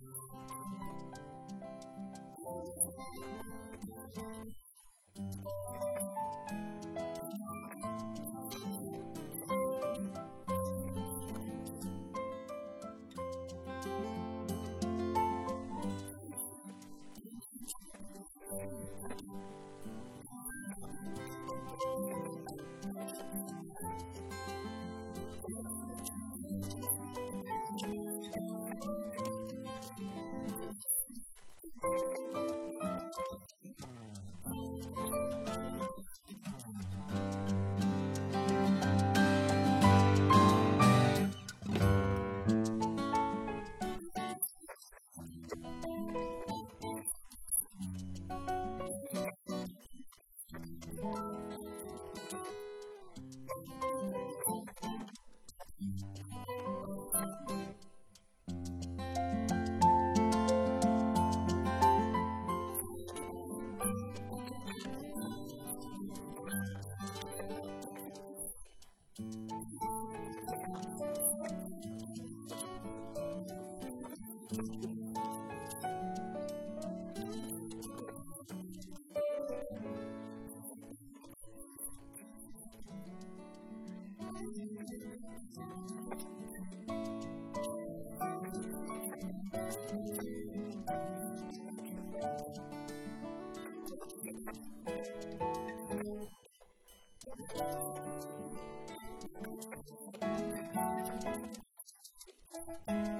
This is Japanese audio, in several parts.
Thank you. Thank you.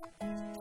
うん。